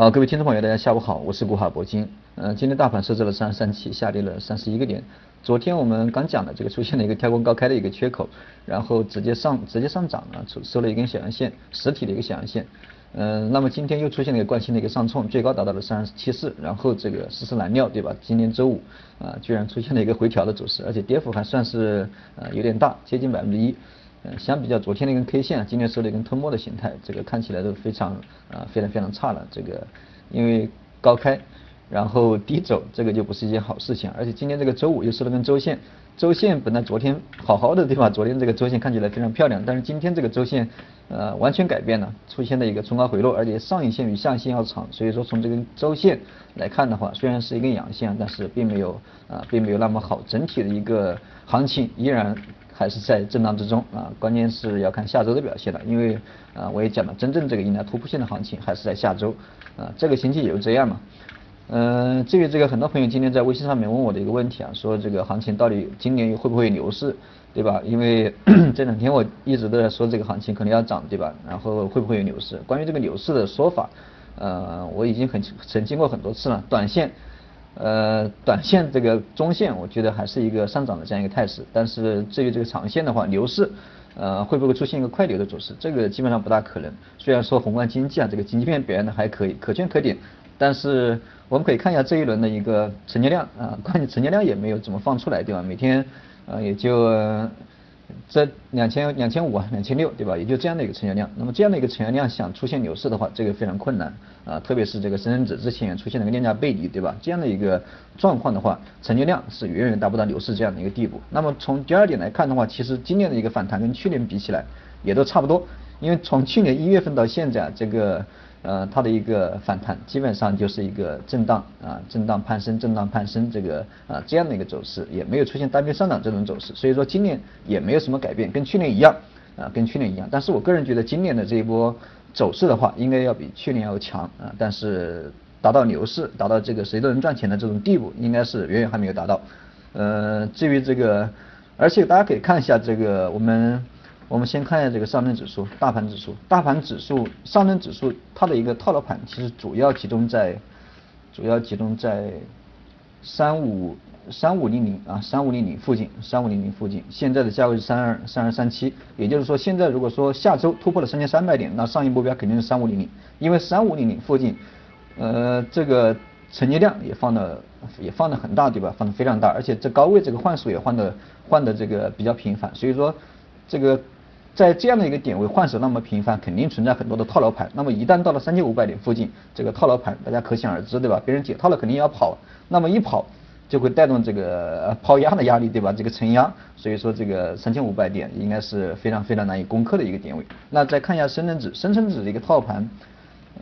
好，各位听众朋友，大家下午好，我是古海铂金。呃，今天大盘设置了三十三期，下跌了三十一个点。昨天我们刚讲的这个出现了一个跳空高开的一个缺口，然后直接上直接上涨了，收收了一根小阳线，实体的一个小阳线。嗯，那么今天又出现了一个惯性的一个上冲，最高达到了三十七四，然后这个实施蓝料，对吧？今天周五啊，居然出现了一个回调的走势，而且跌幅还算是呃有点大，接近百分之一。嗯，相比较昨天那根 K 线，今天收了一根吞没的形态，这个看起来都非常啊，非常非常差了。这个因为高开，然后低走，这个就不是一件好事情。而且今天这个周五又收了根周线，周线本来昨天好好的对吧？昨天这个周线看起来非常漂亮，但是今天这个周线呃完全改变了，出现了一个冲高回落，而且上影线比下影线要长。所以说从这根周线来看的话，虽然是一根阳线，但是并没有啊，并没有那么好。整体的一个行情依然。还是在震荡之中啊，关键是要看下周的表现了，因为啊我也讲了，真正这个迎来突破性的行情还是在下周啊，这个星期也就这样嘛。嗯，至于这个很多朋友今天在微信上面问我的一个问题啊，说这个行情到底今年会不会牛市，对吧？因为 这两天我一直都在说这个行情可能要涨，对吧？然后会不会有牛市？关于这个牛市的说法，呃，我已经很澄清过很多次了，短线。呃，短线这个中线，我觉得还是一个上涨的这样一个态势。但是至于这个长线的话，牛市，呃，会不会出现一个快牛的走势？这个基本上不大可能。虽然说宏观经济啊，这个经济面表现的还可以，可圈可点，但是我们可以看一下这一轮的一个成交量啊，关键成交量也没有怎么放出来，对吧？每天呃也就。这两千两千五啊，两千六，对吧？也就这样的一个成交量。那么这样的一个成交量想出现牛市的话，这个非常困难啊。特别是这个深成指之前出现了个量价背离，对吧？这样的一个状况的话，成交量是远远达不到牛市这样的一个地步。那么从第二点来看的话，其实今年的一个反弹跟去年比起来也都差不多，因为从去年一月份到现在这个。呃，它的一个反弹基本上就是一个震荡啊，震荡攀升，震荡攀升这个啊这样的一个走势，也没有出现单边上涨这种走势，所以说今年也没有什么改变，跟去年一样啊，跟去年一样。但是我个人觉得今年的这一波走势的话，应该要比去年要强啊，但是达到牛市，达到这个谁都能赚钱的这种地步，应该是远远还没有达到。呃，至于这个，而且大家可以看一下这个我们。我们先看一下这个上证指数、大盘指数。大盘指数、上证指数，它的一个套牢盘其实主要集中在，主要集中在三五三五零零啊，三五零零附近，三五零零附近。现在的价位是三二三二三七，也就是说，现在如果说下周突破了三千三百点，那上一目标肯定是三五零零，因为三五零零附近，呃，这个成交量也放的也放的很大，对吧？放的非常大，而且这高位这个换手也换的换的这个比较频繁，所以说这个。在这样的一个点位换手那么频繁，肯定存在很多的套牢盘。那么一旦到了三千五百点附近，这个套牢盘大家可想而知，对吧？别人解套了肯定要跑，那么一跑就会带动这个抛压的压力，对吧？这个承压，所以说这个三千五百点应该是非常非常难以攻克的一个点位。那再看一下深成指，深成指的一个套盘，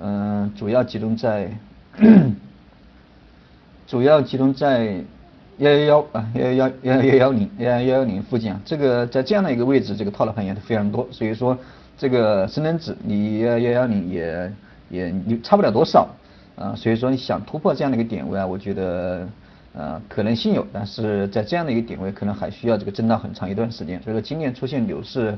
嗯，主要集中在，主要集中在。幺幺幺啊，幺幺幺幺幺零幺幺幺零附近啊，这个在这样的一个位置，这个套牢盘也是非常多，所以说这个深成指离幺幺幺零也也差不了多少啊，所以说你想突破这样的一个点位啊，我觉得呃可能性有，但是在这样的一个点位可能还需要这个震荡很长一段时间，所以说今年出现牛市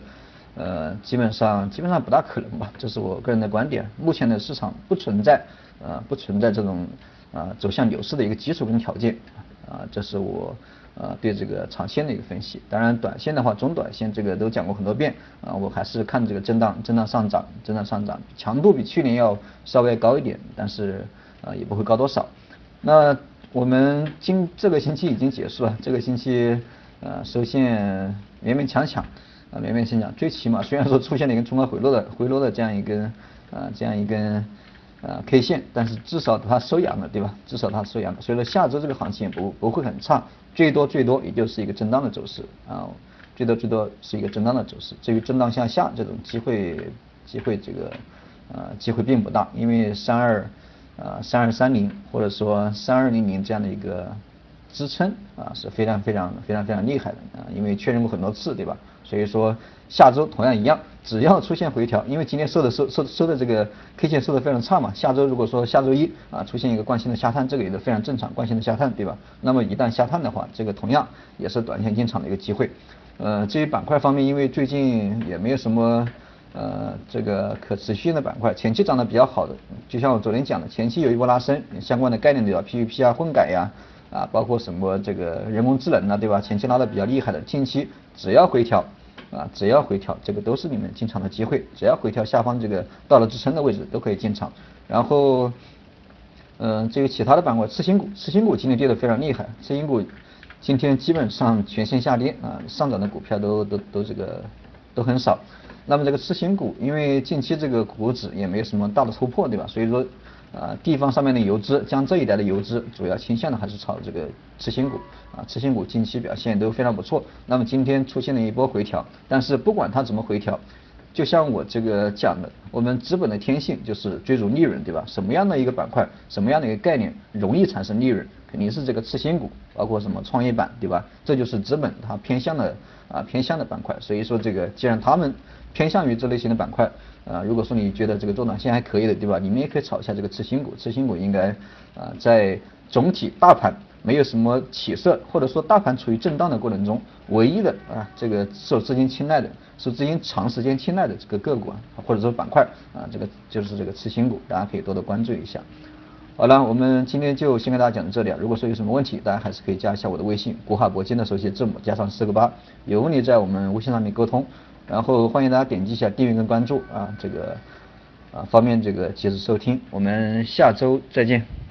呃基本上基本上不大可能吧，这是我个人的观点，目前的市场不存在呃不存在这种啊走向牛市的一个基础跟条件。啊，这是我呃对这个长线的一个分析。当然，短线的话，中短线这个都讲过很多遍啊，我还是看这个震荡，震荡上涨，震荡上涨，强度比去年要稍微高一点，但是啊也不会高多少。那我们今这个星期已经结束了，这个星期呃收线勉勉强强啊勉勉强强，最起码虽然说出现了一根冲高回落的回落的这样一根啊这样一根。呃，K 线，但是至少它收阳了，对吧？至少它收阳了，所以说下周这个行情也不不会很差，最多最多也就是一个震荡的走势啊，最多最多是一个震荡的走势。至于震荡向下这种机会，机会这个呃机会并不大，因为三二呃三二三零或者说三二零零这样的一个支撑啊是非常非常非常非常厉害的啊，因为确认过很多次，对吧？所以说下周同样一样。只要出现回调，因为今天收的收收收的这个 K 线收的非常差嘛，下周如果说下周一啊出现一个惯性的下探，这个也是非常正常，惯性的下探对吧？那么一旦下探的话，这个同样也是短线进场的一个机会。呃，至于板块方面，因为最近也没有什么呃这个可持续性的板块，前期涨得比较好的，就像我昨天讲的，前期有一波拉升，相关的概念对吧？PVP 啊，混改呀，啊包括什么这个人工智能啊，对吧？前期拉的比较厉害的，近期只要回调。啊，只要回调，这个都是你们进场的机会。只要回调下方这个到了支撑的位置，都可以进场。然后，嗯，至于其他的板块，次新股，次新股今天跌得非常厉害，次新股今天基本上全线下跌啊，上涨的股票都都都这个都很少。那么这个次新股，因为近期这个股指也没有什么大的突破，对吧？所以说。啊，地方上面的游资，将这一带的游资主要倾向的还是炒这个次新股啊，次新股近期表现都非常不错。那么今天出现了一波回调，但是不管它怎么回调，就像我这个讲的，我们资本的天性就是追逐利润，对吧？什么样的一个板块，什么样的一个概念容易产生利润，肯定是这个次新股，包括什么创业板，对吧？这就是资本它偏向的啊偏向的板块。所以说这个既然他们偏向于这类型的板块。啊，如果说你觉得这个做短线还可以的，对吧？你们也可以炒一下这个次新股，次新股应该啊，在总体大盘没有什么起色，或者说大盘处于震荡的过程中，唯一的啊，这个受资金青睐的，受资金长时间青睐的这个个股啊，或者说板块啊，这个就是这个次新股，大家可以多多关注一下。好了，我们今天就先跟大家讲到这里啊。如果说有什么问题，大家还是可以加一下我的微信，国海铂金的手写字母加上四个八，有问题在我们微信上面沟通。然后欢迎大家点击一下订阅跟关注啊，这个啊方便这个及时收听。我们下周再见。